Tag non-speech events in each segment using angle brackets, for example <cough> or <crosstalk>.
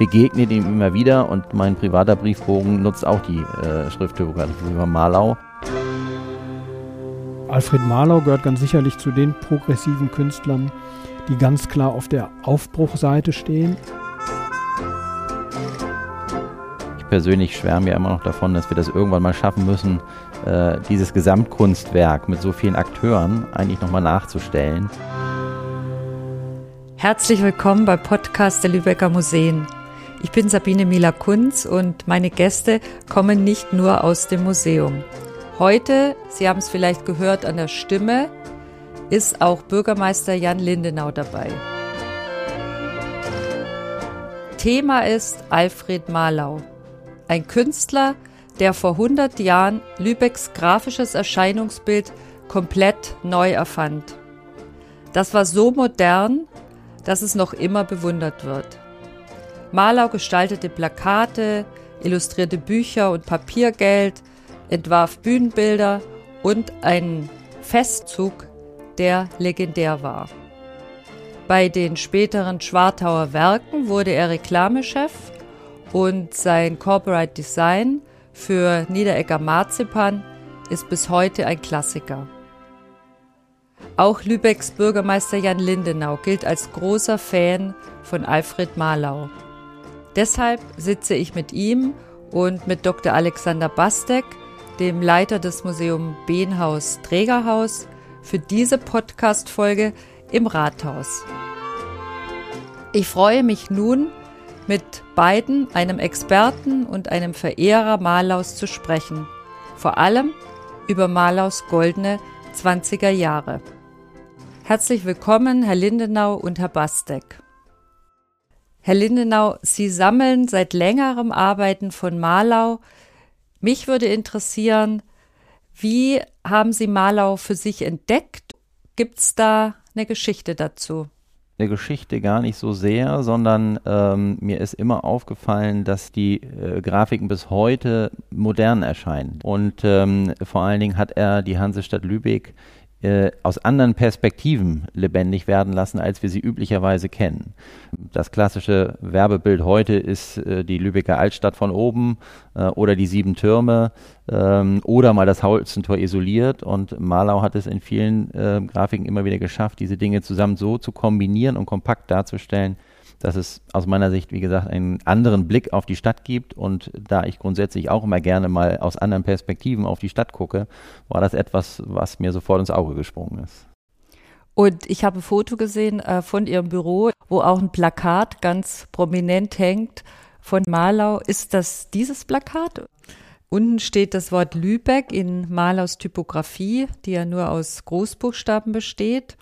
begegnet ihm immer wieder und mein privater Briefbogen nutzt auch die äh, Schrifttypografie über Marlau. Alfred Marlau gehört ganz sicherlich zu den progressiven Künstlern, die ganz klar auf der Aufbruchseite stehen. Ich persönlich schwärme ja immer noch davon, dass wir das irgendwann mal schaffen müssen, äh, dieses Gesamtkunstwerk mit so vielen Akteuren eigentlich nochmal nachzustellen. Herzlich willkommen bei Podcast der Lübecker Museen. Ich bin Sabine Mila-Kunz und meine Gäste kommen nicht nur aus dem Museum. Heute, Sie haben es vielleicht gehört an der Stimme, ist auch Bürgermeister Jan Lindenau dabei. Thema ist Alfred Marlau, ein Künstler, der vor 100 Jahren Lübecks grafisches Erscheinungsbild komplett neu erfand. Das war so modern, dass es noch immer bewundert wird. Marlau gestaltete Plakate, illustrierte Bücher und Papiergeld, entwarf Bühnenbilder und einen Festzug, der legendär war. Bei den späteren Schwartauer Werken wurde er Reklamechef und sein Corporate Design für Niederegger Marzipan ist bis heute ein Klassiker. Auch Lübecks Bürgermeister Jan Lindenau gilt als großer Fan von Alfred Marlau. Deshalb sitze ich mit ihm und mit Dr. Alexander Bastek dem Leiter des Museum Behnhaus Trägerhaus, für diese Podcast-Folge im Rathaus. Ich freue mich nun, mit beiden, einem Experten und einem Verehrer Malaus zu sprechen. Vor allem über Malaus goldene 20er Jahre. Herzlich willkommen, Herr Lindenau und Herr Bastek. Herr Lindenau, Sie sammeln seit längerem Arbeiten von Malau mich würde interessieren, wie haben Sie Malau für sich entdeckt? Gibt es da eine Geschichte dazu? Eine Geschichte gar nicht so sehr, sondern ähm, mir ist immer aufgefallen, dass die äh, Grafiken bis heute modern erscheinen. Und ähm, vor allen Dingen hat er die Hansestadt Lübeck äh, aus anderen Perspektiven lebendig werden lassen, als wir sie üblicherweise kennen. Das klassische Werbebild heute ist äh, die Lübecker Altstadt von oben äh, oder die sieben Türme ähm, oder mal das Holzentor isoliert. Und Malau hat es in vielen äh, Grafiken immer wieder geschafft, diese Dinge zusammen so zu kombinieren und kompakt darzustellen, dass es aus meiner Sicht, wie gesagt, einen anderen Blick auf die Stadt gibt. Und da ich grundsätzlich auch immer gerne mal aus anderen Perspektiven auf die Stadt gucke, war das etwas, was mir sofort ins Auge gesprungen ist. Und ich habe ein Foto gesehen äh, von Ihrem Büro, wo auch ein Plakat ganz prominent hängt von Malau. Ist das dieses Plakat? Unten steht das Wort Lübeck in Malaus Typografie, die ja nur aus Großbuchstaben besteht.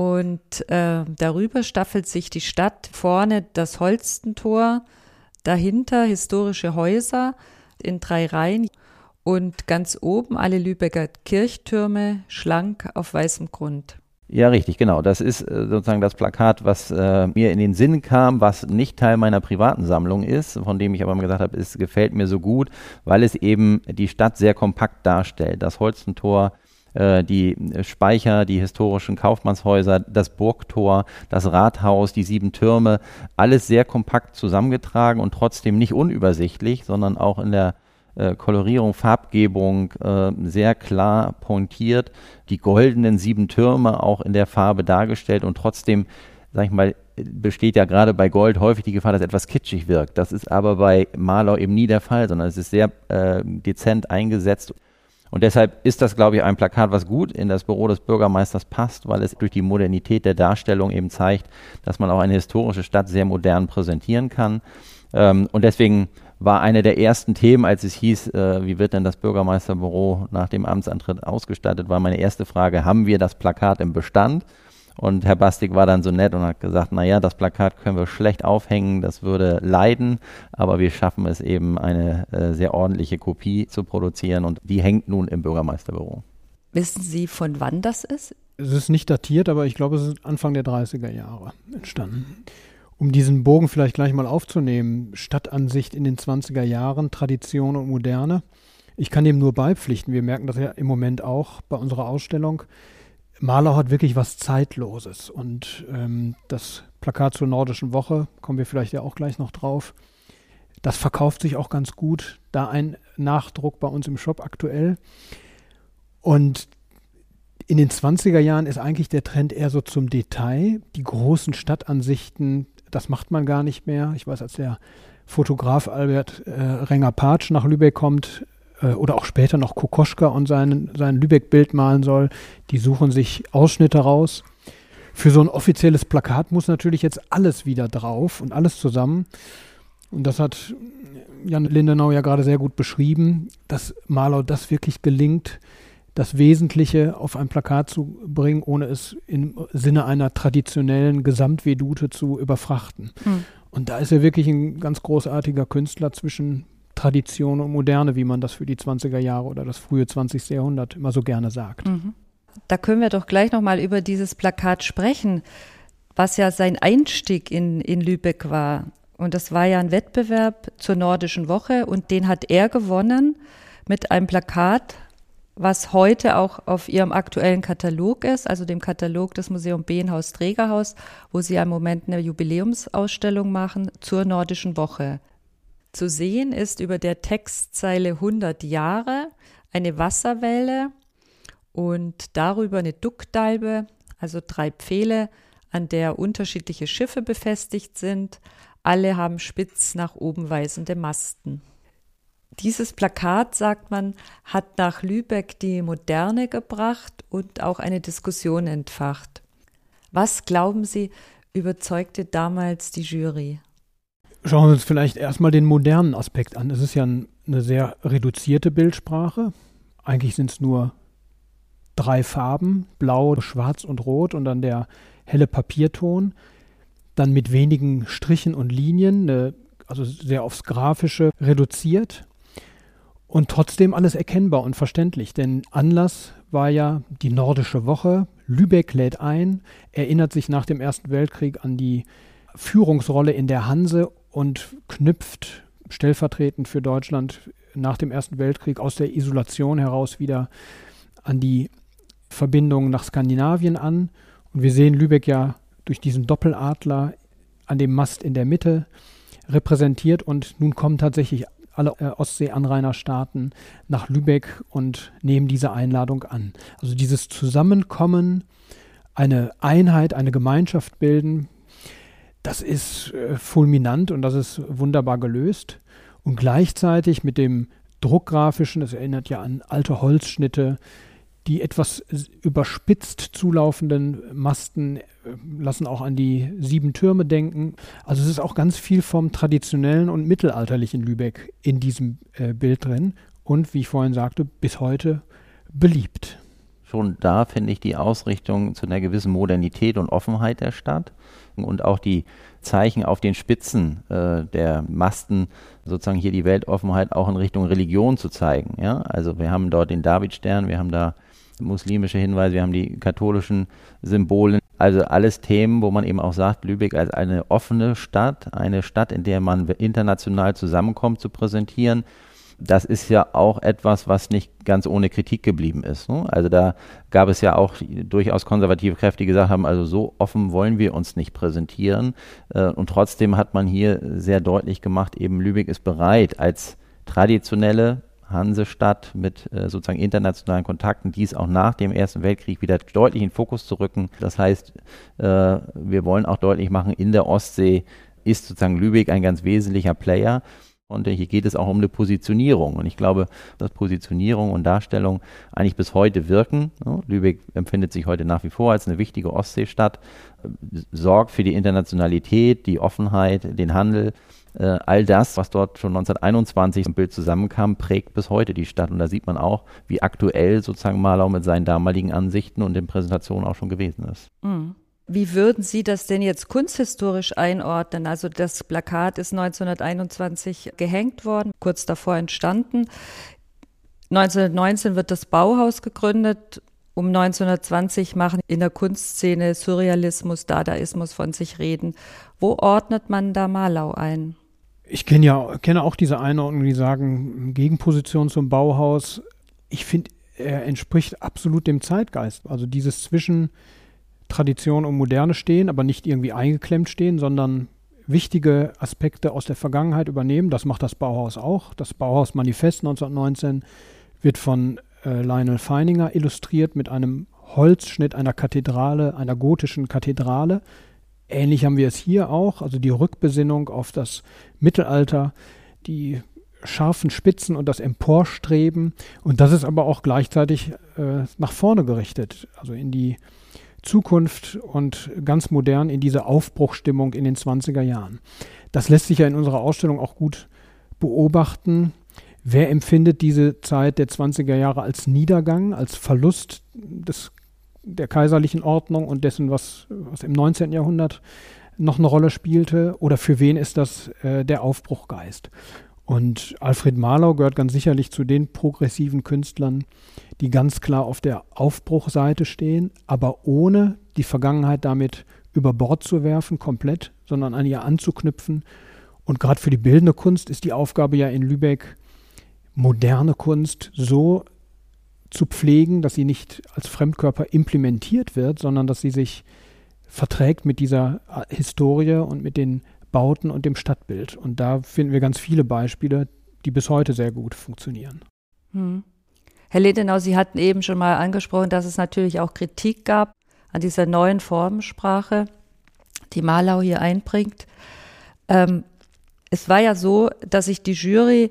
Und äh, darüber staffelt sich die Stadt. Vorne das Holstentor, dahinter historische Häuser in drei Reihen und ganz oben alle Lübecker Kirchtürme schlank auf weißem Grund. Ja, richtig, genau. Das ist äh, sozusagen das Plakat, was äh, mir in den Sinn kam, was nicht Teil meiner privaten Sammlung ist, von dem ich aber mal gesagt habe, es gefällt mir so gut, weil es eben die Stadt sehr kompakt darstellt. Das Holstentor äh, die Speicher, die historischen Kaufmannshäuser, das Burgtor, das Rathaus, die sieben Türme, alles sehr kompakt zusammengetragen und trotzdem nicht unübersichtlich, sondern auch in der äh, Kolorierung, Farbgebung äh, sehr klar pointiert, die goldenen sieben Türme auch in der Farbe dargestellt und trotzdem, sag ich mal, besteht ja gerade bei Gold häufig die Gefahr, dass etwas kitschig wirkt. Das ist aber bei Maler eben nie der Fall, sondern es ist sehr äh, dezent eingesetzt. Und deshalb ist das, glaube ich, ein Plakat, was gut in das Büro des Bürgermeisters passt, weil es durch die Modernität der Darstellung eben zeigt, dass man auch eine historische Stadt sehr modern präsentieren kann. Ähm, und deswegen war eine der ersten Themen, als es hieß, äh, wie wird denn das Bürgermeisterbüro nach dem Amtsantritt ausgestattet, war meine erste Frage, haben wir das Plakat im Bestand? Und Herr Bastik war dann so nett und hat gesagt, naja, das Plakat können wir schlecht aufhängen, das würde leiden, aber wir schaffen es eben, eine äh, sehr ordentliche Kopie zu produzieren und die hängt nun im Bürgermeisterbüro. Wissen Sie, von wann das ist? Es ist nicht datiert, aber ich glaube, es ist Anfang der 30er Jahre entstanden. Um diesen Bogen vielleicht gleich mal aufzunehmen, Stadtansicht in den 20er Jahren, Tradition und Moderne. Ich kann dem nur beipflichten. Wir merken das ja im Moment auch bei unserer Ausstellung. Maler hat wirklich was Zeitloses und ähm, das Plakat zur Nordischen Woche, kommen wir vielleicht ja auch gleich noch drauf. Das verkauft sich auch ganz gut. Da ein Nachdruck bei uns im Shop aktuell. Und in den 20er Jahren ist eigentlich der Trend eher so zum Detail. Die großen Stadtansichten, das macht man gar nicht mehr. Ich weiß, als der Fotograf Albert äh, Renger-Patsch nach Lübeck kommt äh, oder auch später noch Kokoschka und sein, sein Lübeck-Bild malen soll, die suchen sich Ausschnitte raus. Für so ein offizielles Plakat muss natürlich jetzt alles wieder drauf und alles zusammen. Und das hat Jan Lindenau ja gerade sehr gut beschrieben, dass Malau das wirklich gelingt, das Wesentliche auf ein Plakat zu bringen, ohne es im Sinne einer traditionellen Gesamtvedute zu überfrachten. Mhm. Und da ist er wirklich ein ganz großartiger Künstler zwischen Tradition und Moderne, wie man das für die 20er Jahre oder das frühe 20. Jahrhundert immer so gerne sagt. Mhm. Da können wir doch gleich nochmal über dieses Plakat sprechen, was ja sein Einstieg in, in Lübeck war. Und das war ja ein Wettbewerb zur Nordischen Woche und den hat er gewonnen mit einem Plakat, was heute auch auf ihrem aktuellen Katalog ist, also dem Katalog des Museum Behenhaus Trägerhaus, wo sie im Moment eine Jubiläumsausstellung machen zur Nordischen Woche. Zu sehen ist über der Textzeile 100 Jahre eine Wasserwelle und darüber eine Duckdalbe, also drei Pfähle, an der unterschiedliche Schiffe befestigt sind. Alle haben spitz nach oben weisende Masten. Dieses Plakat, sagt man, hat nach Lübeck die Moderne gebracht und auch eine Diskussion entfacht. Was glauben Sie, überzeugte damals die Jury? Schauen wir uns vielleicht erstmal den modernen Aspekt an. Es ist ja eine sehr reduzierte Bildsprache. Eigentlich sind es nur drei Farben, blau, schwarz und rot und dann der helle Papierton. Dann mit wenigen Strichen und Linien, also sehr aufs Grafische reduziert. Und trotzdem alles erkennbar und verständlich, denn Anlass war ja die Nordische Woche. Lübeck lädt ein, erinnert sich nach dem Ersten Weltkrieg an die Führungsrolle in der Hanse und knüpft stellvertretend für Deutschland nach dem Ersten Weltkrieg aus der Isolation heraus wieder an die Verbindung nach Skandinavien an. Und wir sehen Lübeck ja durch diesen Doppeladler an dem Mast in der Mitte repräsentiert und nun kommen tatsächlich alle äh, Ostsee-Anrainerstaaten nach Lübeck und nehmen diese Einladung an. Also dieses Zusammenkommen, eine Einheit, eine Gemeinschaft bilden, das ist äh, fulminant und das ist wunderbar gelöst. Und gleichzeitig mit dem Druckgrafischen, das erinnert ja an alte Holzschnitte, die etwas überspitzt zulaufenden Masten äh, lassen auch an die sieben Türme denken. Also es ist auch ganz viel vom traditionellen und mittelalterlichen Lübeck in diesem äh, Bild drin und wie ich vorhin sagte, bis heute beliebt. Schon da finde ich die Ausrichtung zu einer gewissen Modernität und Offenheit der Stadt und auch die Zeichen auf den Spitzen äh, der Masten, sozusagen hier die Weltoffenheit auch in Richtung Religion zu zeigen. Ja? Also wir haben dort den Davidstern, wir haben da muslimische Hinweise, wir haben die katholischen Symbole. Also alles Themen, wo man eben auch sagt, Lübeck als eine offene Stadt, eine Stadt, in der man international zusammenkommt, zu präsentieren. Das ist ja auch etwas, was nicht ganz ohne Kritik geblieben ist. Ne? Also da gab es ja auch durchaus konservative Kräfte, die gesagt haben, also so offen wollen wir uns nicht präsentieren. Äh, und trotzdem hat man hier sehr deutlich gemacht, eben Lübeck ist bereit, als traditionelle Hansestadt mit äh, sozusagen internationalen Kontakten, dies auch nach dem Ersten Weltkrieg wieder deutlich in Fokus zu rücken. Das heißt, äh, wir wollen auch deutlich machen, in der Ostsee ist sozusagen Lübeck ein ganz wesentlicher Player. Und hier geht es auch um eine Positionierung. Und ich glaube, dass Positionierung und Darstellung eigentlich bis heute wirken. Lübeck empfindet sich heute nach wie vor als eine wichtige Ostseestadt, sorgt für die Internationalität, die Offenheit, den Handel. Äh, all das, was dort schon 1921 im Bild zusammenkam, prägt bis heute die Stadt. Und da sieht man auch, wie aktuell sozusagen Malau mit seinen damaligen Ansichten und den Präsentationen auch schon gewesen ist. Mhm. Wie würden Sie das denn jetzt kunsthistorisch einordnen? Also das Plakat ist 1921 gehängt worden, kurz davor entstanden. 1919 wird das Bauhaus gegründet. Um 1920 machen in der Kunstszene Surrealismus, Dadaismus von sich reden. Wo ordnet man da Malau ein? Ich kenne ja kenne auch diese Einordnung, die sagen Gegenposition zum Bauhaus. Ich finde, er entspricht absolut dem Zeitgeist. Also dieses zwischen Tradition und Moderne stehen, aber nicht irgendwie eingeklemmt stehen, sondern wichtige Aspekte aus der Vergangenheit übernehmen. Das macht das Bauhaus auch. Das Bauhaus-Manifest 1919 wird von äh, Lionel Feininger illustriert mit einem Holzschnitt einer Kathedrale, einer gotischen Kathedrale. Ähnlich haben wir es hier auch, also die Rückbesinnung auf das Mittelalter, die scharfen Spitzen und das Emporstreben. Und das ist aber auch gleichzeitig äh, nach vorne gerichtet, also in die Zukunft und ganz modern in diese Aufbruchstimmung in den 20er Jahren. Das lässt sich ja in unserer Ausstellung auch gut beobachten. Wer empfindet diese Zeit der 20er Jahre als Niedergang, als Verlust des, der kaiserlichen Ordnung und dessen, was, was im 19. Jahrhundert noch eine Rolle spielte? Oder für wen ist das äh, der Aufbruchgeist? Und Alfred Marlau gehört ganz sicherlich zu den progressiven Künstlern, die ganz klar auf der Aufbruchseite stehen, aber ohne die Vergangenheit damit über Bord zu werfen, komplett, sondern an ihr anzuknüpfen. Und gerade für die bildende Kunst ist die Aufgabe ja in Lübeck, moderne Kunst so zu pflegen, dass sie nicht als Fremdkörper implementiert wird, sondern dass sie sich verträgt mit dieser äh, Historie und mit den Bauten und dem Stadtbild. Und da finden wir ganz viele Beispiele, die bis heute sehr gut funktionieren. Hm. Herr Ledenau, Sie hatten eben schon mal angesprochen, dass es natürlich auch Kritik gab an dieser neuen Formensprache, die Malau hier einbringt. Ähm, es war ja so, dass sich die Jury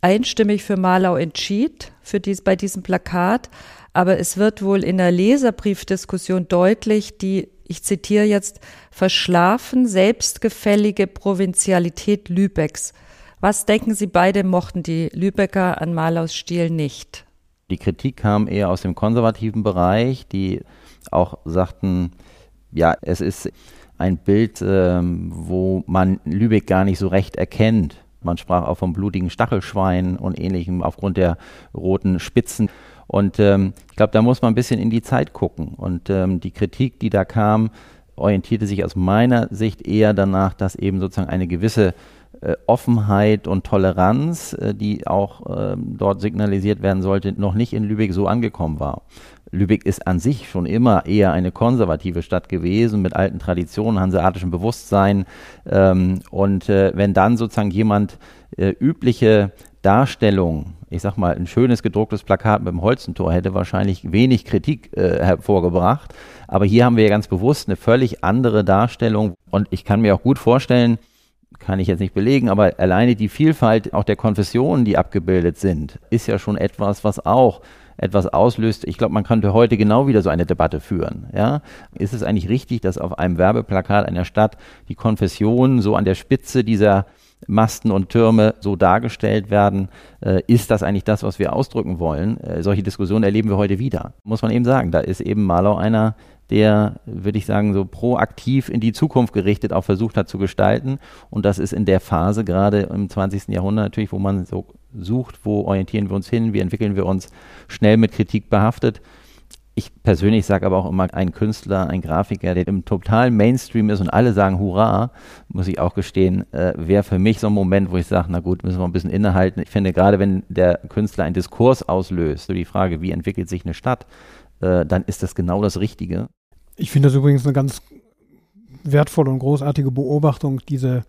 einstimmig für Malau entschied, für dies, bei diesem Plakat. Aber es wird wohl in der Leserbriefdiskussion deutlich, die ich zitiere jetzt, verschlafen, selbstgefällige Provinzialität Lübecks. Was denken Sie beide mochten die Lübecker an Malaus Stil nicht? Die Kritik kam eher aus dem konservativen Bereich, die auch sagten, ja, es ist ein Bild, ähm, wo man Lübeck gar nicht so recht erkennt. Man sprach auch vom blutigen Stachelschwein und ähnlichem aufgrund der roten Spitzen. Und ähm, ich glaube, da muss man ein bisschen in die Zeit gucken. Und ähm, die Kritik, die da kam, orientierte sich aus meiner Sicht eher danach, dass eben sozusagen eine gewisse äh, Offenheit und Toleranz, äh, die auch äh, dort signalisiert werden sollte, noch nicht in Lübeck so angekommen war. Lübeck ist an sich schon immer eher eine konservative Stadt gewesen mit alten Traditionen, hanseatischem Bewusstsein. Ähm, und äh, wenn dann sozusagen jemand übliche Darstellung ich sag mal, ein schönes gedrucktes Plakat mit dem Holzentor hätte wahrscheinlich wenig Kritik äh, hervorgebracht. Aber hier haben wir ja ganz bewusst eine völlig andere Darstellung. Und ich kann mir auch gut vorstellen, kann ich jetzt nicht belegen, aber alleine die Vielfalt auch der Konfessionen, die abgebildet sind, ist ja schon etwas, was auch etwas auslöst. Ich glaube, man könnte heute genau wieder so eine Debatte führen. Ja? Ist es eigentlich richtig, dass auf einem Werbeplakat einer Stadt die Konfessionen so an der Spitze dieser Masten und Türme so dargestellt werden, äh, ist das eigentlich das, was wir ausdrücken wollen? Äh, solche Diskussionen erleben wir heute wieder. Muss man eben sagen, da ist eben Malau einer, der, würde ich sagen, so proaktiv in die Zukunft gerichtet auch versucht hat zu gestalten. Und das ist in der Phase gerade im 20. Jahrhundert natürlich, wo man so sucht, wo orientieren wir uns hin, wie entwickeln wir uns schnell mit Kritik behaftet, ich persönlich sage aber auch immer, ein Künstler, ein Grafiker, der im totalen Mainstream ist und alle sagen Hurra, muss ich auch gestehen, äh, wäre für mich so ein Moment, wo ich sage, na gut, müssen wir ein bisschen innehalten. Ich finde, gerade wenn der Künstler einen Diskurs auslöst, so die Frage, wie entwickelt sich eine Stadt, äh, dann ist das genau das Richtige. Ich finde das übrigens eine ganz wertvolle und großartige Beobachtung, diese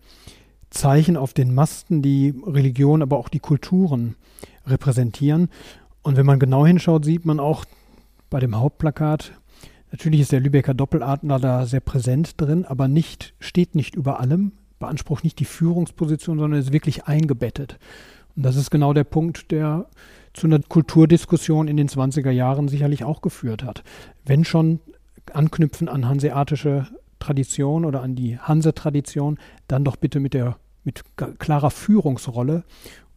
Zeichen auf den Masten, die Religion, aber auch die Kulturen repräsentieren. Und wenn man genau hinschaut, sieht man auch bei dem Hauptplakat. Natürlich ist der Lübecker Doppeladler da sehr präsent drin, aber nicht, steht nicht über allem, beansprucht nicht die Führungsposition, sondern ist wirklich eingebettet. Und das ist genau der Punkt, der zu einer Kulturdiskussion in den 20er Jahren sicherlich auch geführt hat. Wenn schon anknüpfen an hanseatische Tradition oder an die Hanse-Tradition, dann doch bitte mit der mit klarer Führungsrolle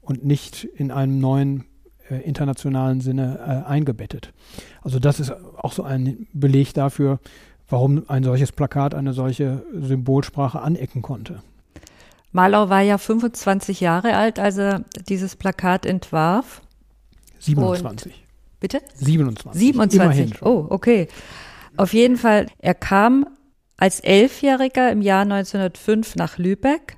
und nicht in einem neuen äh, internationalen Sinne äh, eingebettet. Also das ist auch so ein Beleg dafür, warum ein solches Plakat eine solche Symbolsprache anecken konnte. Malau war ja 25 Jahre alt, als er dieses Plakat entwarf. 27. Und, bitte? 27. 27. Oh, okay. Auf jeden Fall, er kam als Elfjähriger im Jahr 1905 nach Lübeck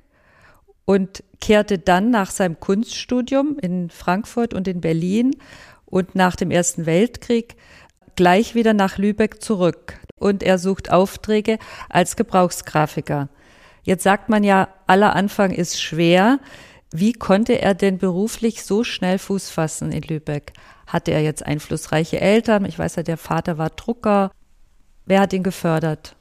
und kehrte dann nach seinem Kunststudium in Frankfurt und in Berlin und nach dem Ersten Weltkrieg gleich wieder nach Lübeck zurück. und er sucht Aufträge als Gebrauchsgrafiker. Jetzt sagt man ja, aller Anfang ist schwer. Wie konnte er denn beruflich so schnell Fuß fassen in Lübeck? Hatte er jetzt einflussreiche Eltern? Ich weiß ja, der Vater war Drucker. Wer hat ihn gefördert?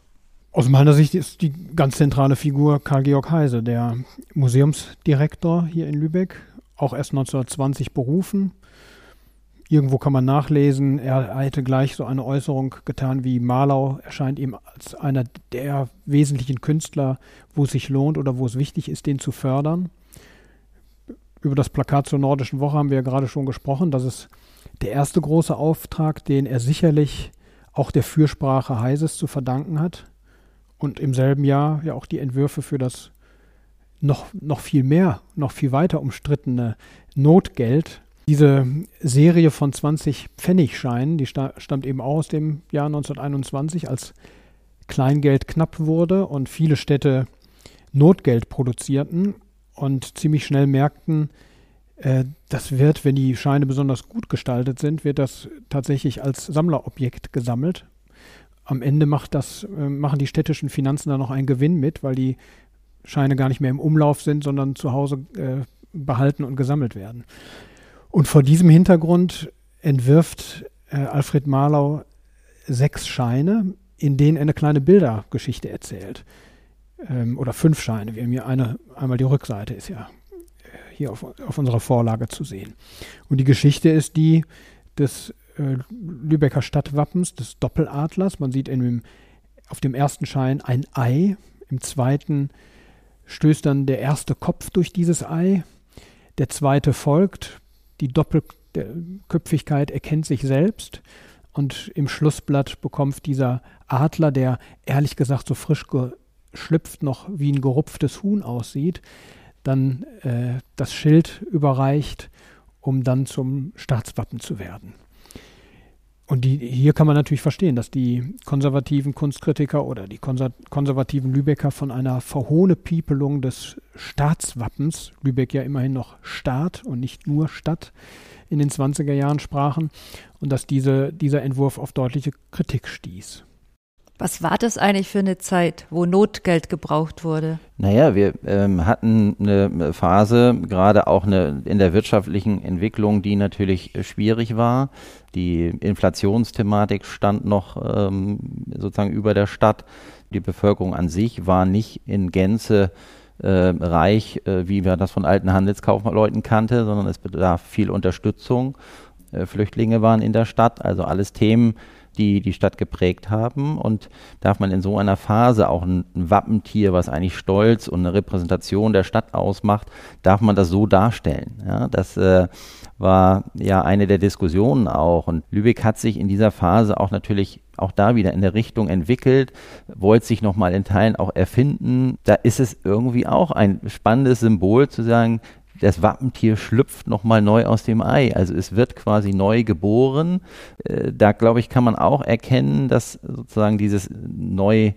Aus meiner Sicht ist die ganz zentrale Figur Karl-Georg Heise, der Museumsdirektor hier in Lübeck, auch erst 1920 berufen. Irgendwo kann man nachlesen, er hätte gleich so eine Äußerung getan wie Marlau erscheint ihm als einer der wesentlichen Künstler, wo es sich lohnt oder wo es wichtig ist, den zu fördern. Über das Plakat zur Nordischen Woche haben wir ja gerade schon gesprochen. Das ist der erste große Auftrag, den er sicherlich auch der Fürsprache Heises zu verdanken hat und im selben Jahr ja auch die Entwürfe für das noch, noch viel mehr, noch viel weiter umstrittene Notgeld. Diese Serie von 20 Pfennigscheinen, die sta stammt eben auch aus dem Jahr 1921, als Kleingeld knapp wurde und viele Städte Notgeld produzierten und ziemlich schnell merkten, äh, das wird, wenn die Scheine besonders gut gestaltet sind, wird das tatsächlich als Sammlerobjekt gesammelt am Ende macht das, äh, machen die städtischen Finanzen da noch einen Gewinn mit, weil die Scheine gar nicht mehr im Umlauf sind, sondern zu Hause äh, behalten und gesammelt werden. Und vor diesem Hintergrund entwirft äh, Alfred Marlau sechs Scheine, in denen er eine kleine Bildergeschichte erzählt. Ähm, oder fünf Scheine. Wir haben hier eine, einmal die Rückseite ist ja hier auf, auf unserer Vorlage zu sehen. Und die Geschichte ist die des äh, Lübecker Stadtwappens des Doppeladlers. Man sieht dem, auf dem ersten Schein ein Ei, im zweiten stößt dann der erste Kopf durch dieses Ei, der zweite folgt, die Doppelköpfigkeit erkennt sich selbst und im Schlussblatt bekommt dieser Adler, der ehrlich gesagt so frisch geschlüpft noch wie ein gerupftes Huhn aussieht, dann äh, das Schild überreicht, um dann zum Staatswappen zu werden. Und die, hier kann man natürlich verstehen, dass die konservativen Kunstkritiker oder die konservativen Lübecker von einer Verhohnepiepelung des Staatswappens, Lübeck ja immerhin noch Staat und nicht nur Stadt, in den 20er Jahren sprachen und dass diese, dieser Entwurf auf deutliche Kritik stieß. Was war das eigentlich für eine Zeit, wo Notgeld gebraucht wurde? Naja, wir ähm, hatten eine Phase, gerade auch eine, in der wirtschaftlichen Entwicklung, die natürlich schwierig war. Die Inflationsthematik stand noch ähm, sozusagen über der Stadt. Die Bevölkerung an sich war nicht in Gänze äh, reich, äh, wie wir das von alten Handelskaufleuten kannte, sondern es bedarf viel Unterstützung. Äh, Flüchtlinge waren in der Stadt, also alles Themen, die die Stadt geprägt haben. Und darf man in so einer Phase auch ein, Wappentier, was eigentlich Stolz und eine Repräsentation der Stadt ausmacht, darf man das so darstellen. Ja, das äh, war ja eine der Diskussionen auch. Und Lübeck hat sich in dieser Phase auch natürlich auch da wieder in der Richtung entwickelt, wollte sich nochmal in Teilen auch erfinden. Da ist es irgendwie auch ein spannendes Symbol zu sagen, das Wappentier schlüpft nochmal neu aus dem Ei. Also es wird quasi neu geboren. Äh, da glaube ich, kann man auch erkennen, dass sozusagen dieses neu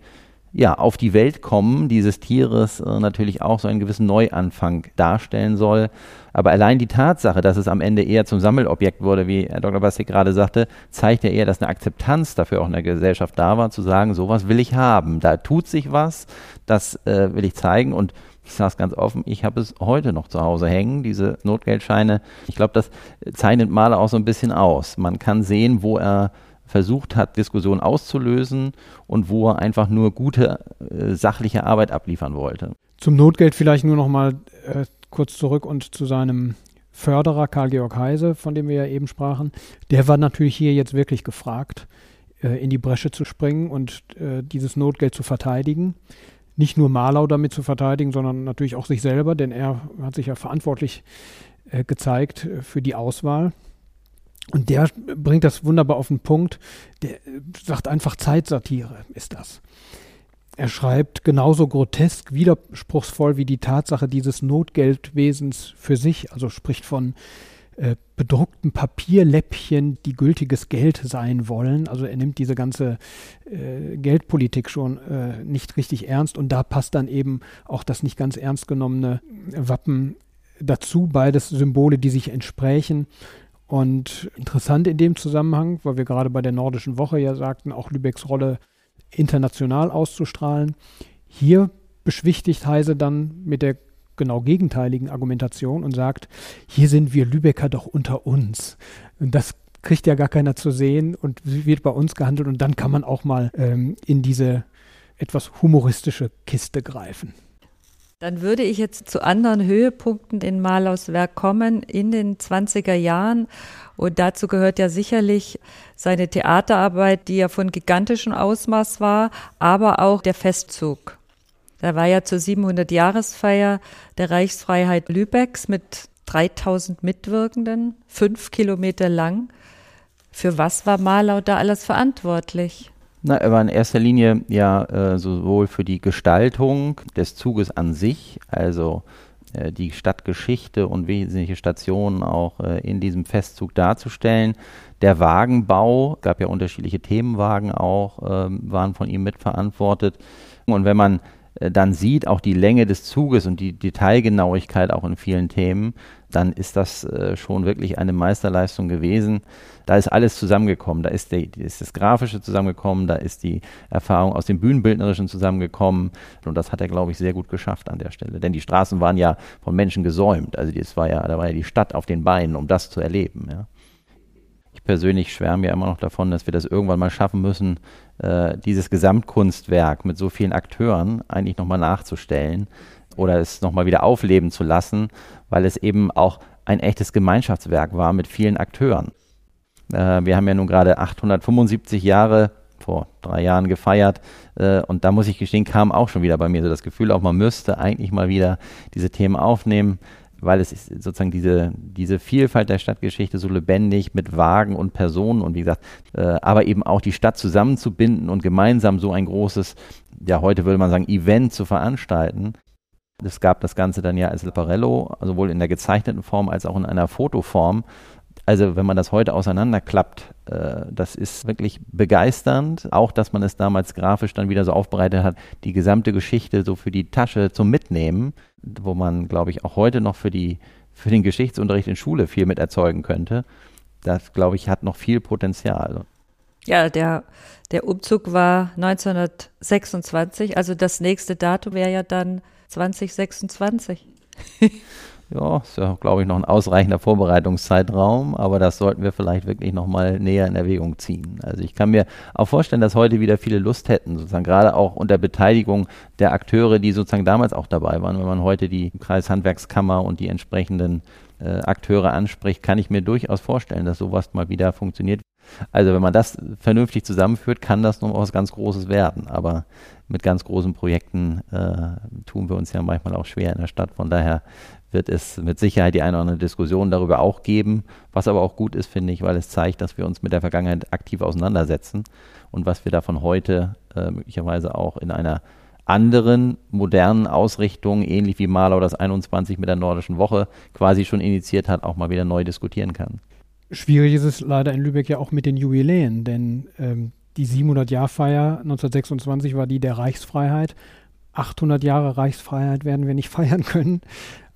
ja, auf die Welt kommen dieses Tieres äh, natürlich auch so einen gewissen Neuanfang darstellen soll. Aber allein die Tatsache, dass es am Ende eher zum Sammelobjekt wurde, wie Herr Dr. Bastik gerade sagte, zeigt ja eher, dass eine Akzeptanz dafür auch in der Gesellschaft da war, zu sagen, sowas will ich haben. Da tut sich was, das äh, will ich zeigen und ich sage es ganz offen, ich habe es heute noch zu Hause hängen, diese Notgeldscheine. Ich glaube, das zeichnet Maler auch so ein bisschen aus. Man kann sehen, wo er versucht hat, Diskussionen auszulösen und wo er einfach nur gute äh, sachliche Arbeit abliefern wollte. Zum Notgeld vielleicht nur noch mal äh, kurz zurück und zu seinem Förderer Karl-Georg Heise, von dem wir ja eben sprachen. Der war natürlich hier jetzt wirklich gefragt, äh, in die Bresche zu springen und äh, dieses Notgeld zu verteidigen nicht nur Marlau damit zu verteidigen, sondern natürlich auch sich selber, denn er hat sich ja verantwortlich äh, gezeigt äh, für die Auswahl. Und der bringt das wunderbar auf den Punkt. Der äh, sagt einfach Zeitsatire ist das. Er schreibt genauso grotesk, widerspruchsvoll wie die Tatsache dieses Notgeldwesens für sich, also spricht von äh, bedruckten Papierläppchen, die gültiges Geld sein wollen. Also er nimmt diese ganze äh, Geldpolitik schon äh, nicht richtig ernst und da passt dann eben auch das nicht ganz ernst genommene Wappen dazu, beides Symbole, die sich entsprechen. Und interessant in dem Zusammenhang, weil wir gerade bei der Nordischen Woche ja sagten, auch Lübecks Rolle international auszustrahlen. Hier beschwichtigt Heise dann mit der genau gegenteiligen Argumentation und sagt, hier sind wir Lübecker doch unter uns. Und das kriegt ja gar keiner zu sehen und wird bei uns gehandelt und dann kann man auch mal ähm, in diese etwas humoristische Kiste greifen. Dann würde ich jetzt zu anderen Höhepunkten in Malaus Werk kommen in den 20er Jahren. Und dazu gehört ja sicherlich seine Theaterarbeit, die ja von gigantischem Ausmaß war, aber auch der Festzug. Da war ja zur 700-Jahresfeier der Reichsfreiheit Lübecks mit 3000 Mitwirkenden, fünf Kilometer lang. Für was war Malau da alles verantwortlich? Na, er war in erster Linie ja äh, sowohl für die Gestaltung des Zuges an sich, also äh, die Stadtgeschichte und wesentliche Stationen auch äh, in diesem Festzug darzustellen. Der Wagenbau, gab ja unterschiedliche Themenwagen auch, ähm, waren von ihm mitverantwortet. Und wenn man dann sieht, auch die Länge des Zuges und die Detailgenauigkeit auch in vielen Themen, dann ist das äh, schon wirklich eine Meisterleistung gewesen. Da ist alles zusammengekommen. Da ist, die, ist das Grafische zusammengekommen, da ist die Erfahrung aus dem Bühnenbildnerischen zusammengekommen. Und das hat er, glaube ich, sehr gut geschafft an der Stelle. Denn die Straßen waren ja von Menschen gesäumt. Also das war ja, da war ja die Stadt auf den Beinen, um das zu erleben. Ja. Ich persönlich schwärme ja immer noch davon, dass wir das irgendwann mal schaffen müssen, äh, dieses Gesamtkunstwerk mit so vielen Akteuren eigentlich nochmal nachzustellen oder es nochmal wieder aufleben zu lassen, weil es eben auch ein echtes Gemeinschaftswerk war mit vielen Akteuren. Äh, wir haben ja nun gerade 875 Jahre vor drei Jahren gefeiert. Äh, und da muss ich gestehen, kam auch schon wieder bei mir so das Gefühl, auch man müsste eigentlich mal wieder diese Themen aufnehmen, weil es ist sozusagen diese, diese Vielfalt der Stadtgeschichte so lebendig mit Wagen und Personen und wie gesagt, äh, aber eben auch die Stadt zusammenzubinden und gemeinsam so ein großes, ja heute würde man sagen, Event zu veranstalten. Es gab das Ganze dann ja als Leparello, sowohl in der gezeichneten Form als auch in einer Fotoform. Also wenn man das heute auseinanderklappt, äh, das ist wirklich begeisternd. Auch, dass man es damals grafisch dann wieder so aufbereitet hat, die gesamte Geschichte so für die Tasche zum Mitnehmen, wo man, glaube ich, auch heute noch für, die, für den Geschichtsunterricht in Schule viel mit erzeugen könnte. Das, glaube ich, hat noch viel Potenzial. Ja, der, der Umzug war 1926, also das nächste Datum wäre ja dann 2026. <laughs> ja, ist ja, glaube ich, noch ein ausreichender Vorbereitungszeitraum, aber das sollten wir vielleicht wirklich nochmal näher in Erwägung ziehen. Also ich kann mir auch vorstellen, dass heute wieder viele Lust hätten, sozusagen gerade auch unter Beteiligung der Akteure, die sozusagen damals auch dabei waren. Wenn man heute die Kreishandwerkskammer und die entsprechenden äh, Akteure anspricht, kann ich mir durchaus vorstellen, dass sowas mal wieder funktioniert. Also wenn man das vernünftig zusammenführt, kann das noch was ganz Großes werden. Aber mit ganz großen Projekten äh, tun wir uns ja manchmal auch schwer in der Stadt. Von daher wird es mit Sicherheit die eine oder andere Diskussion darüber auch geben, was aber auch gut ist, finde ich, weil es zeigt, dass wir uns mit der Vergangenheit aktiv auseinandersetzen und was wir davon heute äh, möglicherweise auch in einer anderen modernen Ausrichtung, ähnlich wie Malau das 21 mit der nordischen Woche quasi schon initiiert hat, auch mal wieder neu diskutieren kann. Schwierig ist es leider in Lübeck ja auch mit den Jubiläen, denn ähm, die 700-Jahr-Feier 1926 war die der Reichsfreiheit. 800 Jahre Reichsfreiheit werden wir nicht <laughs> feiern können.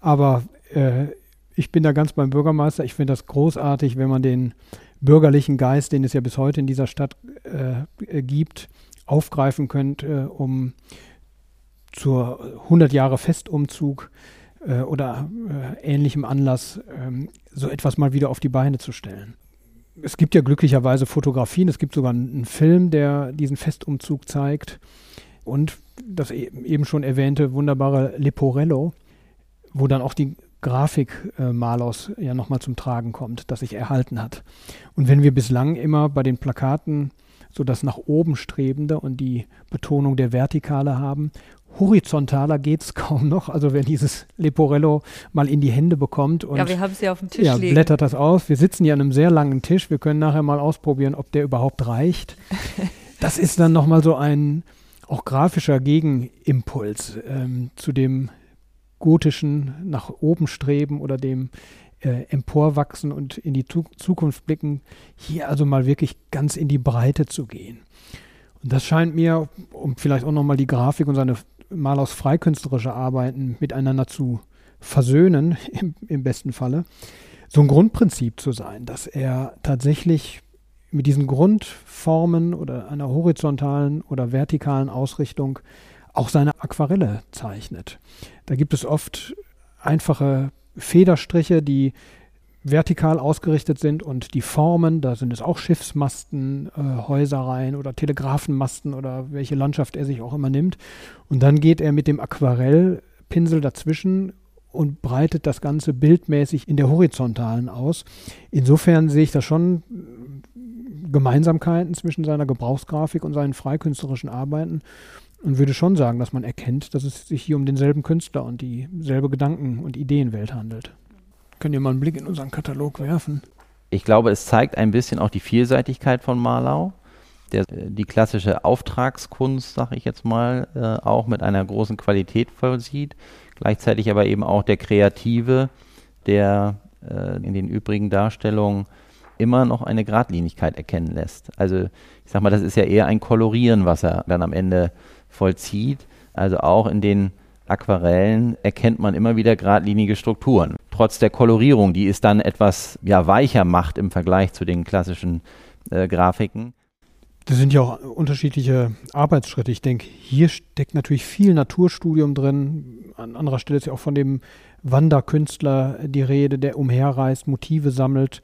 Aber äh, ich bin da ganz beim Bürgermeister. Ich finde das großartig, wenn man den bürgerlichen Geist, den es ja bis heute in dieser Stadt äh, gibt, aufgreifen könnte, um zur 100 Jahre Festumzug äh, oder äh, ähnlichem Anlass ähm, so etwas mal wieder auf die Beine zu stellen. Es gibt ja glücklicherweise Fotografien, es gibt sogar einen Film, der diesen Festumzug zeigt und das e-, eben schon erwähnte wunderbare Leporello, wo dann auch die Grafik äh, Malers ja nochmal zum Tragen kommt, das sich erhalten hat. Und wenn wir bislang immer bei den Plakaten so das nach oben strebende und die Betonung der Vertikale haben, horizontaler geht es <laughs> kaum noch. Also wenn dieses Leporello mal in die Hände bekommt und ja, wir haben sie auf dem Tisch ja, liegen. blättert das aus. Wir sitzen hier an einem sehr langen Tisch. Wir können nachher mal ausprobieren, ob der überhaupt reicht. <laughs> das ist dann nochmal so ein auch grafischer Gegenimpuls ähm, zu dem gotischen nach oben streben oder dem äh, emporwachsen und in die tu Zukunft blicken, hier also mal wirklich ganz in die Breite zu gehen. Und das scheint mir, um vielleicht auch nochmal die Grafik und seine Malers freikünstlerische Arbeiten miteinander zu versöhnen, <laughs> im, im besten Falle, so ein Grundprinzip zu sein, dass er tatsächlich mit diesen Grundformen oder einer horizontalen oder vertikalen Ausrichtung auch seine Aquarelle zeichnet. Da gibt es oft einfache Federstriche, die vertikal ausgerichtet sind und die Formen, da sind es auch Schiffsmasten, äh, Häuserreihen oder Telegrafenmasten oder welche Landschaft er sich auch immer nimmt. Und dann geht er mit dem Aquarellpinsel dazwischen und breitet das Ganze bildmäßig in der horizontalen aus. Insofern sehe ich da schon Gemeinsamkeiten zwischen seiner Gebrauchsgrafik und seinen freikünstlerischen Arbeiten und würde schon sagen, dass man erkennt, dass es sich hier um denselben Künstler und dieselbe Gedanken- und Ideenwelt handelt. Könnt ihr mal einen Blick in unseren Katalog werfen? Ich glaube, es zeigt ein bisschen auch die Vielseitigkeit von Marlau, der die klassische Auftragskunst, sag ich jetzt mal, äh, auch mit einer großen Qualität vollzieht, gleichzeitig aber eben auch der Kreative, der äh, in den übrigen Darstellungen immer noch eine Gradlinigkeit erkennen lässt. Also ich sag mal, das ist ja eher ein Kolorieren, was er dann am Ende vollzieht. Also auch in den Aquarellen erkennt man immer wieder geradlinige Strukturen. Trotz der Kolorierung, die es dann etwas ja, weicher macht im Vergleich zu den klassischen äh, Grafiken. Das sind ja auch unterschiedliche Arbeitsschritte. Ich denke, hier steckt natürlich viel Naturstudium drin. An anderer Stelle ist ja auch von dem Wanderkünstler die Rede, der umherreist, Motive sammelt,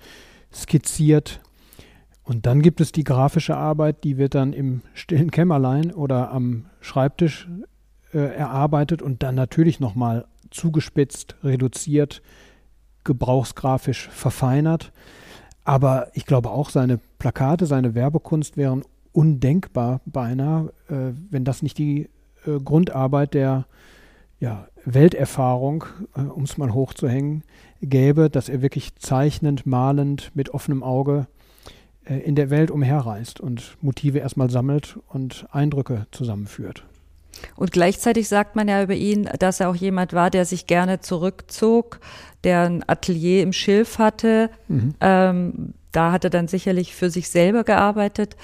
skizziert. Und dann gibt es die grafische Arbeit, die wird dann im stillen Kämmerlein oder am Schreibtisch äh, erarbeitet und dann natürlich nochmal zugespitzt, reduziert, gebrauchsgrafisch verfeinert. Aber ich glaube auch, seine Plakate, seine Werbekunst wären undenkbar beinahe, äh, wenn das nicht die äh, Grundarbeit der ja, Welterfahrung, äh, um es mal hochzuhängen, gäbe, dass er wirklich zeichnend, malend, mit offenem Auge in der Welt umherreist und Motive erstmal sammelt und Eindrücke zusammenführt. Und gleichzeitig sagt man ja über ihn, dass er auch jemand war, der sich gerne zurückzog, der ein Atelier im Schilf hatte. Mhm. Ähm, da hat er dann sicherlich für sich selber gearbeitet.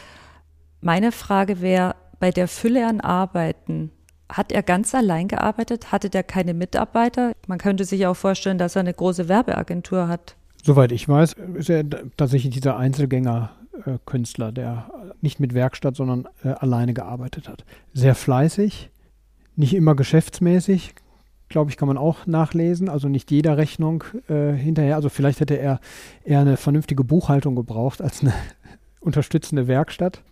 Meine Frage wäre, bei der Fülle an Arbeiten, hat er ganz allein gearbeitet? Hatte der keine Mitarbeiter? Man könnte sich auch vorstellen, dass er eine große Werbeagentur hat. Soweit ich weiß, ist er tatsächlich dieser Einzelgänger-Künstler, der nicht mit Werkstatt, sondern äh, alleine gearbeitet hat. Sehr fleißig, nicht immer geschäftsmäßig, glaube ich, kann man auch nachlesen. Also nicht jeder Rechnung äh, hinterher. Also vielleicht hätte er eher eine vernünftige Buchhaltung gebraucht als eine <laughs> unterstützende Werkstatt.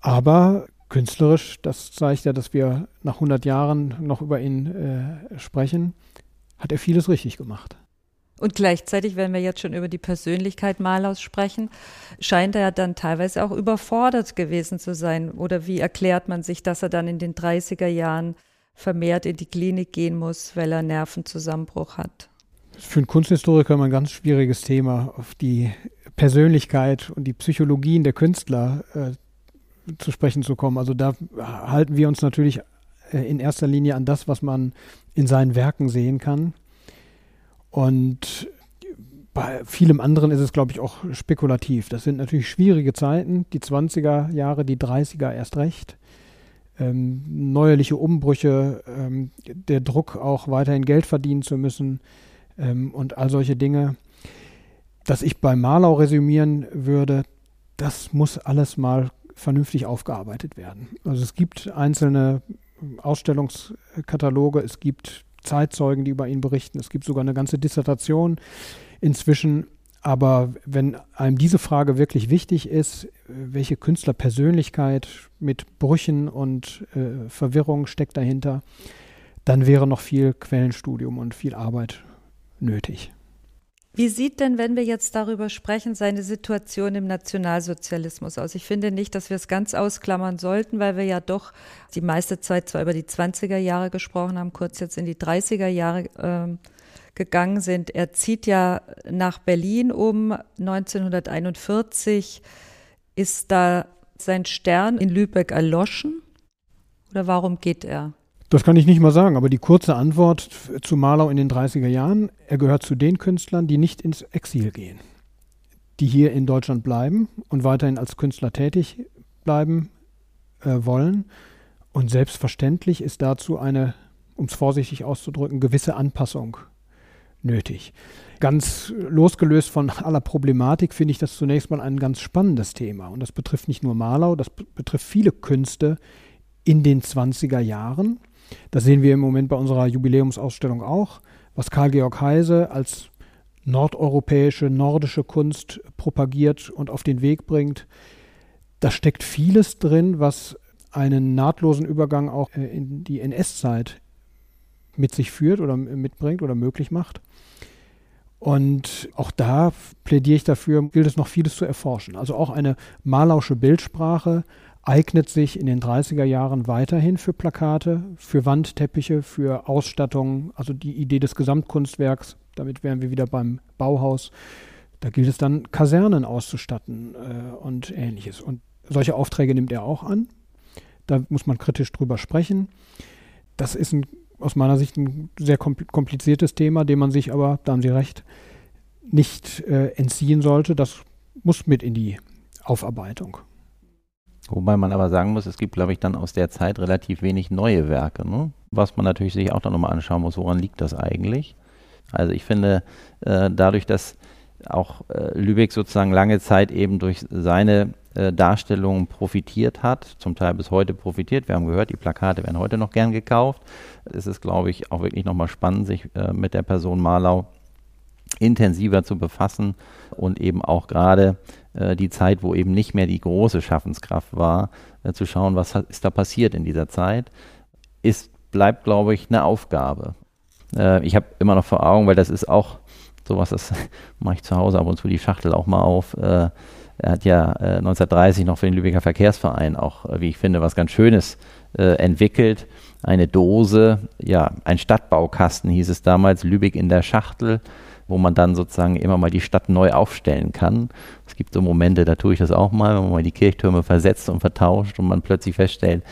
Aber künstlerisch, das zeigt ja, dass wir nach 100 Jahren noch über ihn äh, sprechen, hat er vieles richtig gemacht. Und gleichzeitig, wenn wir jetzt schon über die Persönlichkeit Malaus sprechen, scheint er ja dann teilweise auch überfordert gewesen zu sein. Oder wie erklärt man sich, dass er dann in den 30er Jahren vermehrt in die Klinik gehen muss, weil er Nervenzusammenbruch hat? Für einen Kunsthistoriker immer ein ganz schwieriges Thema, auf die Persönlichkeit und die Psychologien der Künstler äh, zu sprechen zu kommen. Also da halten wir uns natürlich äh, in erster Linie an das, was man in seinen Werken sehen kann. Und bei vielem anderen ist es, glaube ich, auch spekulativ. Das sind natürlich schwierige Zeiten, die 20er Jahre, die 30er erst recht. Ähm, neuerliche Umbrüche, ähm, der Druck auch weiterhin Geld verdienen zu müssen ähm, und all solche Dinge. Dass ich bei Marlau resümieren würde, das muss alles mal vernünftig aufgearbeitet werden. Also es gibt einzelne Ausstellungskataloge, es gibt Zeitzeugen, die über ihn berichten. Es gibt sogar eine ganze Dissertation inzwischen. Aber wenn einem diese Frage wirklich wichtig ist, welche Künstlerpersönlichkeit mit Brüchen und äh, Verwirrung steckt dahinter, dann wäre noch viel Quellenstudium und viel Arbeit nötig. Wie sieht denn, wenn wir jetzt darüber sprechen, seine Situation im Nationalsozialismus aus? Ich finde nicht, dass wir es ganz ausklammern sollten, weil wir ja doch die meiste Zeit zwar über die 20er Jahre gesprochen haben, kurz jetzt in die 30er Jahre äh, gegangen sind. Er zieht ja nach Berlin um 1941. Ist da sein Stern in Lübeck erloschen? Oder warum geht er? Das kann ich nicht mal sagen, aber die kurze Antwort zu Marlau in den 30er Jahren, er gehört zu den Künstlern, die nicht ins Exil gehen, die hier in Deutschland bleiben und weiterhin als Künstler tätig bleiben äh, wollen. Und selbstverständlich ist dazu eine, um es vorsichtig auszudrücken, gewisse Anpassung nötig. Ganz losgelöst von aller Problematik finde ich das zunächst mal ein ganz spannendes Thema. Und das betrifft nicht nur Malau, das betrifft viele Künste in den 20er Jahren. Das sehen wir im Moment bei unserer Jubiläumsausstellung auch, was Karl-Georg Heise als nordeuropäische, nordische Kunst propagiert und auf den Weg bringt. Da steckt vieles drin, was einen nahtlosen Übergang auch äh, in die NS-Zeit mit sich führt oder mitbringt oder möglich macht. Und auch da plädiere ich dafür, gilt es noch vieles zu erforschen. Also auch eine malausche Bildsprache eignet sich in den 30er Jahren weiterhin für Plakate, für Wandteppiche, für Ausstattung, also die Idee des Gesamtkunstwerks. Damit wären wir wieder beim Bauhaus. Da gilt es dann, Kasernen auszustatten äh, und ähnliches. Und solche Aufträge nimmt er auch an. Da muss man kritisch drüber sprechen. Das ist ein aus meiner Sicht ein sehr kompliziertes Thema, dem man sich aber, da haben Sie recht, nicht äh, entziehen sollte. Das muss mit in die Aufarbeitung. Wobei man aber sagen muss, es gibt, glaube ich, dann aus der Zeit relativ wenig neue Werke, ne? was man natürlich sich auch dann nochmal anschauen muss, woran liegt das eigentlich? Also ich finde, äh, dadurch, dass auch äh, Lübeck sozusagen lange Zeit eben durch seine äh, Darstellungen profitiert hat, zum Teil bis heute profitiert. Wir haben gehört, die Plakate werden heute noch gern gekauft. Es ist, glaube ich, auch wirklich nochmal spannend, sich äh, mit der Person Marlau intensiver zu befassen und eben auch gerade äh, die Zeit, wo eben nicht mehr die große Schaffenskraft war, äh, zu schauen, was ist da passiert in dieser Zeit, ist, bleibt, glaube ich, eine Aufgabe. Äh, ich habe immer noch vor Augen, weil das ist auch sowas, das <laughs> mache ich zu Hause ab und zu die Schachtel auch mal auf. Äh, er hat ja äh, 1930 noch für den Lübecker Verkehrsverein auch, äh, wie ich finde, was ganz Schönes äh, entwickelt. Eine Dose, ja, ein Stadtbaukasten hieß es damals, Lübeck in der Schachtel, wo man dann sozusagen immer mal die Stadt neu aufstellen kann. Es gibt so Momente, da tue ich das auch mal, wenn man mal die Kirchtürme versetzt und vertauscht und man plötzlich feststellt,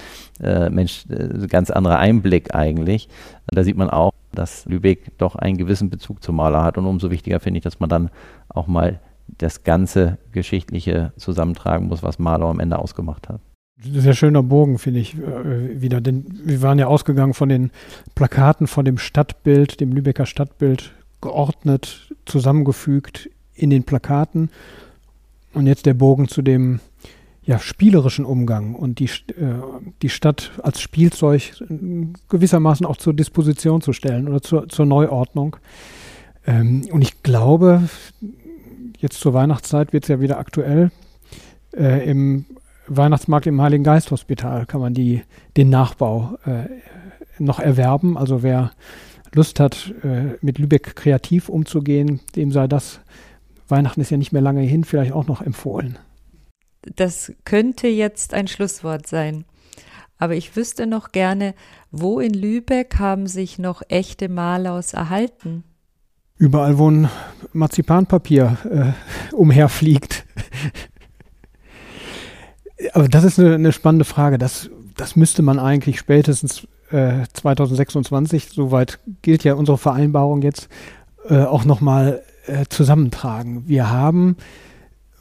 äh, Mensch, äh, ganz anderer Einblick eigentlich. Da sieht man auch, dass Lübeck doch einen gewissen Bezug zum Maler hat und umso wichtiger finde ich, dass man dann auch mal das ganze Geschichtliche zusammentragen muss, was Marlow am Ende ausgemacht hat. Sehr schöner Bogen, finde ich, äh, wieder. Denn wir waren ja ausgegangen von den Plakaten, von dem Stadtbild, dem Lübecker Stadtbild, geordnet, zusammengefügt in den Plakaten. Und jetzt der Bogen zu dem ja, spielerischen Umgang und die, äh, die Stadt als Spielzeug gewissermaßen auch zur Disposition zu stellen oder zur, zur Neuordnung. Ähm, und ich glaube, jetzt zur Weihnachtszeit wird es ja wieder aktuell. Äh, Im Weihnachtsmarkt im Heiligen Geist Hospital kann man die, den Nachbau äh, noch erwerben. Also wer Lust hat, äh, mit Lübeck kreativ umzugehen, dem sei das, Weihnachten ist ja nicht mehr lange hin, vielleicht auch noch empfohlen. Das könnte jetzt ein Schlusswort sein. Aber ich wüsste noch gerne, wo in Lübeck haben sich noch echte Malaus erhalten? Überall, wo ein Marzipanpapier äh, umherfliegt. <laughs> Aber das ist eine, eine, spannende Frage. Das, das müsste man eigentlich spätestens äh, 2026, soweit gilt ja unsere Vereinbarung jetzt, äh, auch nochmal äh, zusammentragen. Wir haben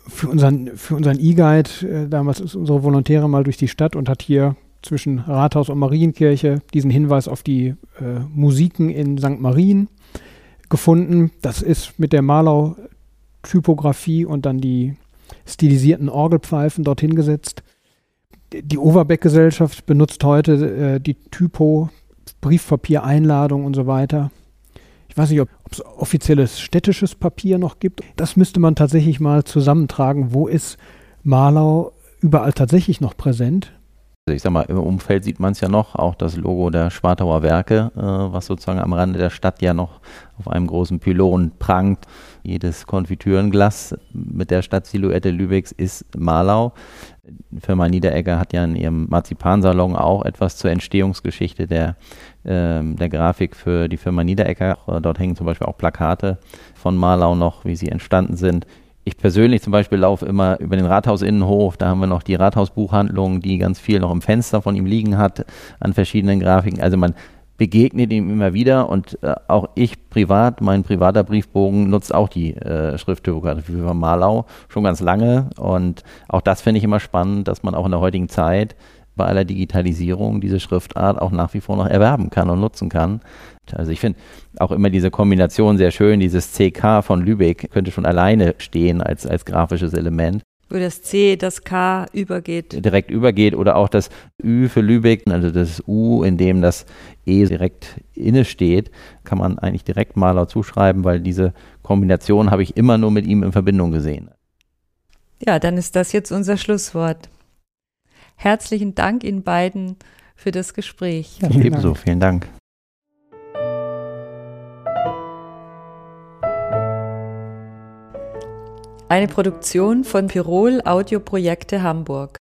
für unseren, für unseren E-Guide, äh, damals ist unsere Volontäre mal durch die Stadt und hat hier zwischen Rathaus und Marienkirche diesen Hinweis auf die äh, Musiken in St. Marien gefunden. Das ist mit der Malau-Typografie und dann die stilisierten Orgelpfeifen dorthin gesetzt. Die Overbeck-Gesellschaft benutzt heute äh, die Typo, Briefpapier, Einladung und so weiter. Ich weiß nicht, ob es offizielles städtisches Papier noch gibt. Das müsste man tatsächlich mal zusammentragen. Wo ist Malau überall tatsächlich noch präsent? Also ich sag mal, im Umfeld sieht man es ja noch, auch das Logo der Schwartauer Werke, äh, was sozusagen am Rande der Stadt ja noch auf einem großen Pylon prangt. Jedes Konfitürenglas mit der Stadtsilhouette Lübecks ist Malau. Firma Niederegger hat ja in ihrem Marzipansalon auch etwas zur Entstehungsgeschichte der, äh, der Grafik für die Firma Niederegger. Dort hängen zum Beispiel auch Plakate von Malau noch, wie sie entstanden sind ich persönlich zum Beispiel laufe immer über den Rathausinnenhof, da haben wir noch die Rathausbuchhandlung, die ganz viel noch im Fenster von ihm liegen hat, an verschiedenen Grafiken. Also man begegnet ihm immer wieder und äh, auch ich privat, mein privater Briefbogen nutzt auch die äh, Schrifttypografie für Malau schon ganz lange und auch das finde ich immer spannend, dass man auch in der heutigen Zeit bei aller Digitalisierung diese Schriftart auch nach wie vor noch erwerben kann und nutzen kann. Also ich finde auch immer diese Kombination sehr schön, dieses CK von Lübeck könnte schon alleine stehen als, als grafisches Element. Wo das C, das K übergeht. Direkt übergeht oder auch das Ü für Lübeck, also das U, in dem das E direkt inne steht, kann man eigentlich direkt Maler zuschreiben, weil diese Kombination habe ich immer nur mit ihm in Verbindung gesehen. Ja, dann ist das jetzt unser Schlusswort. Herzlichen Dank Ihnen beiden für das Gespräch. Ja, ebenso, vielen Dank. Eine Produktion von Pirol Audioprojekte Hamburg.